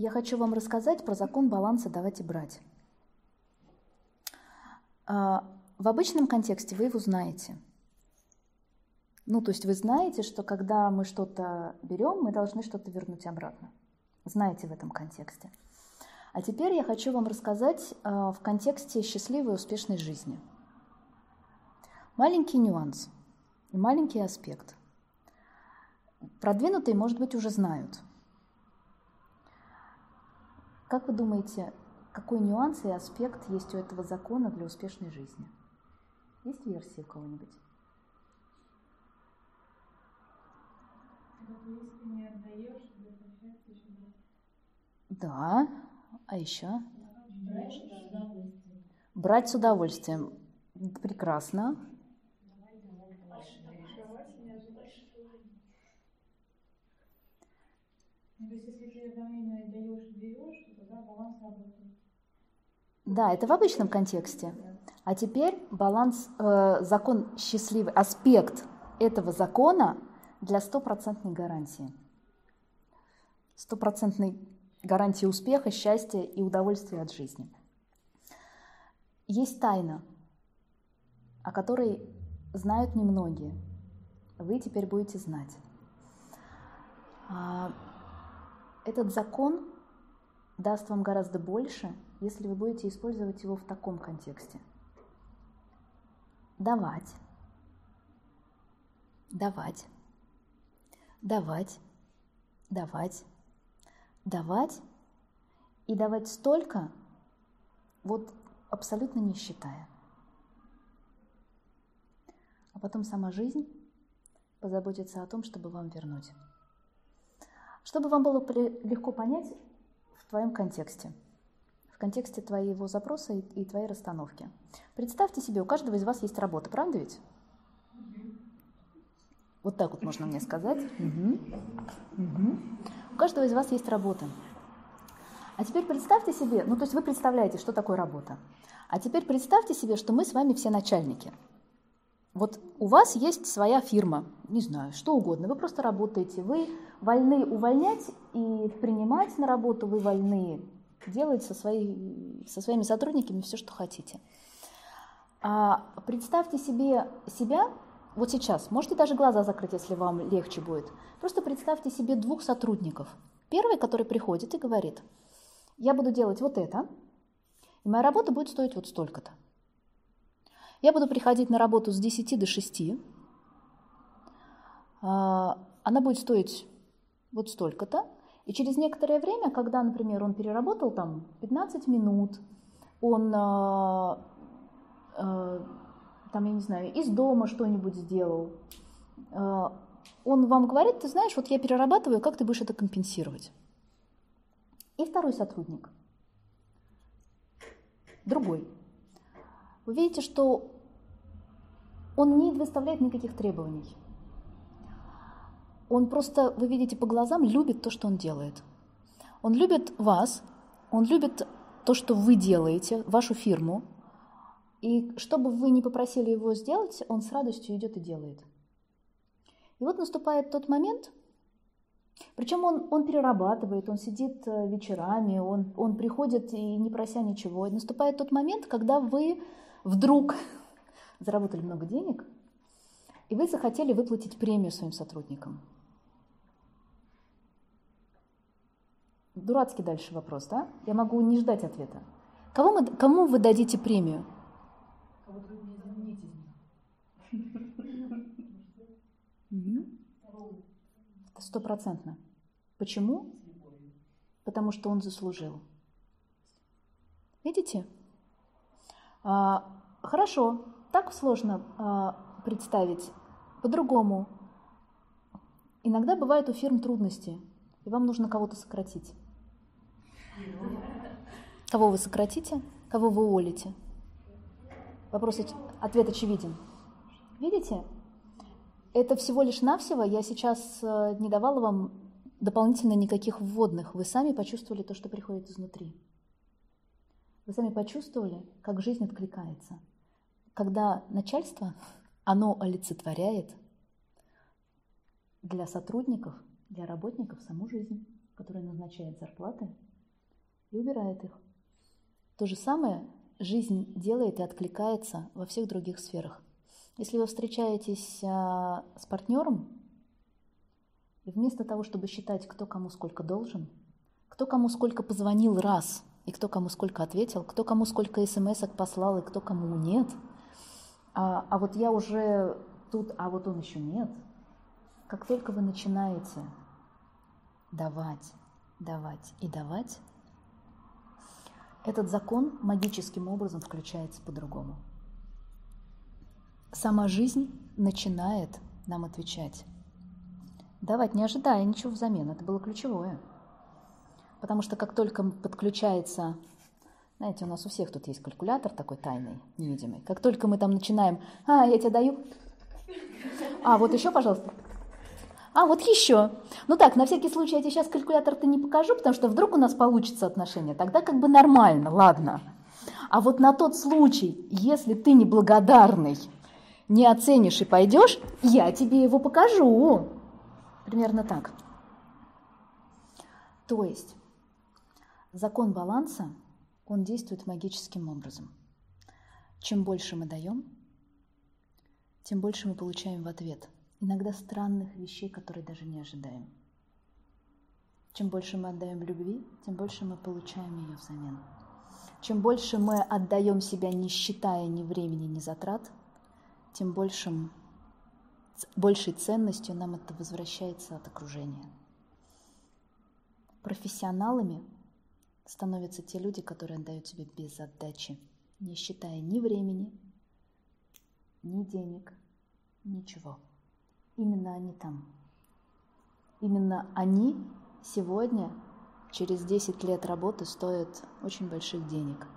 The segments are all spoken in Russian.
я хочу вам рассказать про закон баланса «давать и брать». А, в обычном контексте вы его знаете. Ну, то есть вы знаете, что когда мы что-то берем, мы должны что-то вернуть обратно. Знаете в этом контексте. А теперь я хочу вам рассказать а, в контексте счастливой и успешной жизни. Маленький нюанс и маленький аспект. Продвинутые, может быть, уже знают. Как вы думаете, какой нюанс и аспект есть у этого закона для успешной жизни? Есть версия у кого-нибудь? Да. А еще? Брать с удовольствием. Прекрасно. Да, это в обычном контексте. А теперь баланс, э, закон счастливый, аспект этого закона для стопроцентной гарантии. Стопроцентной гарантии успеха, счастья и удовольствия от жизни. Есть тайна, о которой знают немногие. Вы теперь будете знать. Этот закон даст вам гораздо больше, если вы будете использовать его в таком контексте. Давать, давать, давать, давать, давать и давать столько, вот абсолютно не считая. А потом сама жизнь позаботится о том, чтобы вам вернуть. Чтобы вам было легко понять в твоем контексте, в контексте твоего запроса и, твоей расстановки. Представьте себе, у каждого из вас есть работа, правда ведь? Вот так вот можно мне сказать. Угу. Угу. У каждого из вас есть работа. А теперь представьте себе, ну то есть вы представляете, что такое работа. А теперь представьте себе, что мы с вами все начальники. Вот у вас есть своя фирма, не знаю, что угодно, вы просто работаете, вы вольны увольнять и принимать на работу, вы вольны делать со, своей, со своими сотрудниками все, что хотите. А представьте себе себя вот сейчас, можете даже глаза закрыть, если вам легче будет. Просто представьте себе двух сотрудников. Первый, который приходит и говорит, я буду делать вот это, и моя работа будет стоить вот столько-то. Я буду приходить на работу с 10 до 6. А, она будет стоить вот столько-то. И через некоторое время, когда, например, он переработал там 15 минут, он а, а, там, я не знаю, из дома что-нибудь сделал, он вам говорит, ты знаешь, вот я перерабатываю, как ты будешь это компенсировать? И второй сотрудник, другой, вы видите, что он не выставляет никаких требований. Он просто, вы видите по глазам, любит то, что он делает. Он любит вас, он любит то, что вы делаете, вашу фирму. И что бы вы ни попросили его сделать, он с радостью идет и делает. И вот наступает тот момент, причем он, он перерабатывает, он сидит э, вечерами, он, он приходит и не прося ничего. И наступает тот момент, когда вы вдруг заработали много денег, и вы захотели выплатить премию своим сотрудникам. Дурацкий дальше вопрос, да? Я могу не ждать ответа. Кому, мы, кому вы дадите премию? Стопроцентно. Почему? Потому что он заслужил. Видите? А, хорошо, так сложно а, представить. По-другому. Иногда бывают у фирм трудности, и вам нужно кого-то сократить. Кого вы сократите, кого вы уволите? Вопрос, ответ очевиден. Видите? Это всего лишь навсего. Я сейчас э, не давала вам дополнительно никаких вводных. Вы сами почувствовали то, что приходит изнутри. Вы сами почувствовали, как жизнь откликается. Когда начальство, оно олицетворяет для сотрудников, для работников саму жизнь, которая назначает зарплаты, и убирает их. То же самое жизнь делает и откликается во всех других сферах. Если вы встречаетесь а, с партнером, и вместо того, чтобы считать, кто кому сколько должен, кто кому сколько позвонил раз, и кто кому сколько ответил, кто кому сколько смс послал, и кто кому нет, а, а вот я уже тут, а вот он еще нет. Как только вы начинаете давать, давать и давать, этот закон магическим образом включается по-другому. Сама жизнь начинает нам отвечать. Давать не ожидая ничего взамен, это было ключевое. Потому что как только подключается, знаете, у нас у всех тут есть калькулятор такой тайный, невидимый. Как только мы там начинаем, а, я тебе даю, а, вот еще, пожалуйста, а, вот еще. Ну так, на всякий случай я тебе сейчас калькулятор-то не покажу, потому что вдруг у нас получится отношения. Тогда как бы нормально, ладно. А вот на тот случай, если ты неблагодарный, не оценишь и пойдешь, я тебе его покажу. Примерно так. То есть закон баланса, он действует магическим образом. Чем больше мы даем, тем больше мы получаем в ответ – иногда странных вещей, которые даже не ожидаем. Чем больше мы отдаем любви, тем больше мы получаем ее взамен. Чем больше мы отдаем себя, не считая ни времени, ни затрат, тем большим, большей ценностью нам это возвращается от окружения. Профессионалами становятся те люди, которые отдают себе без отдачи, не считая ни времени, ни денег, ничего именно они там. Именно они сегодня, через 10 лет работы, стоят очень больших денег.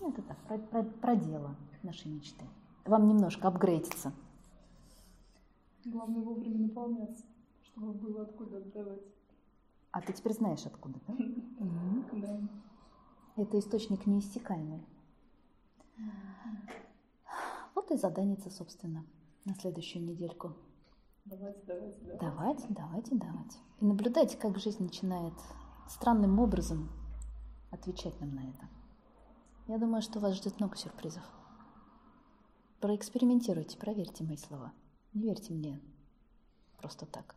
Это так, про, про, про дело нашей мечты. Вам немножко апгрейдиться. Главное вовремя наполняться, чтобы было откуда отдавать. А ты теперь знаешь откуда, да? Да. Это источник неиссякаемый. Вот и заданица, собственно, на следующую недельку. Давайте, давайте, давайте. Давайте, давайте, давайте. И наблюдайте, как жизнь начинает странным образом отвечать нам на это. Я думаю, что вас ждет много сюрпризов. Проэкспериментируйте, проверьте мои слова. Не верьте мне просто так.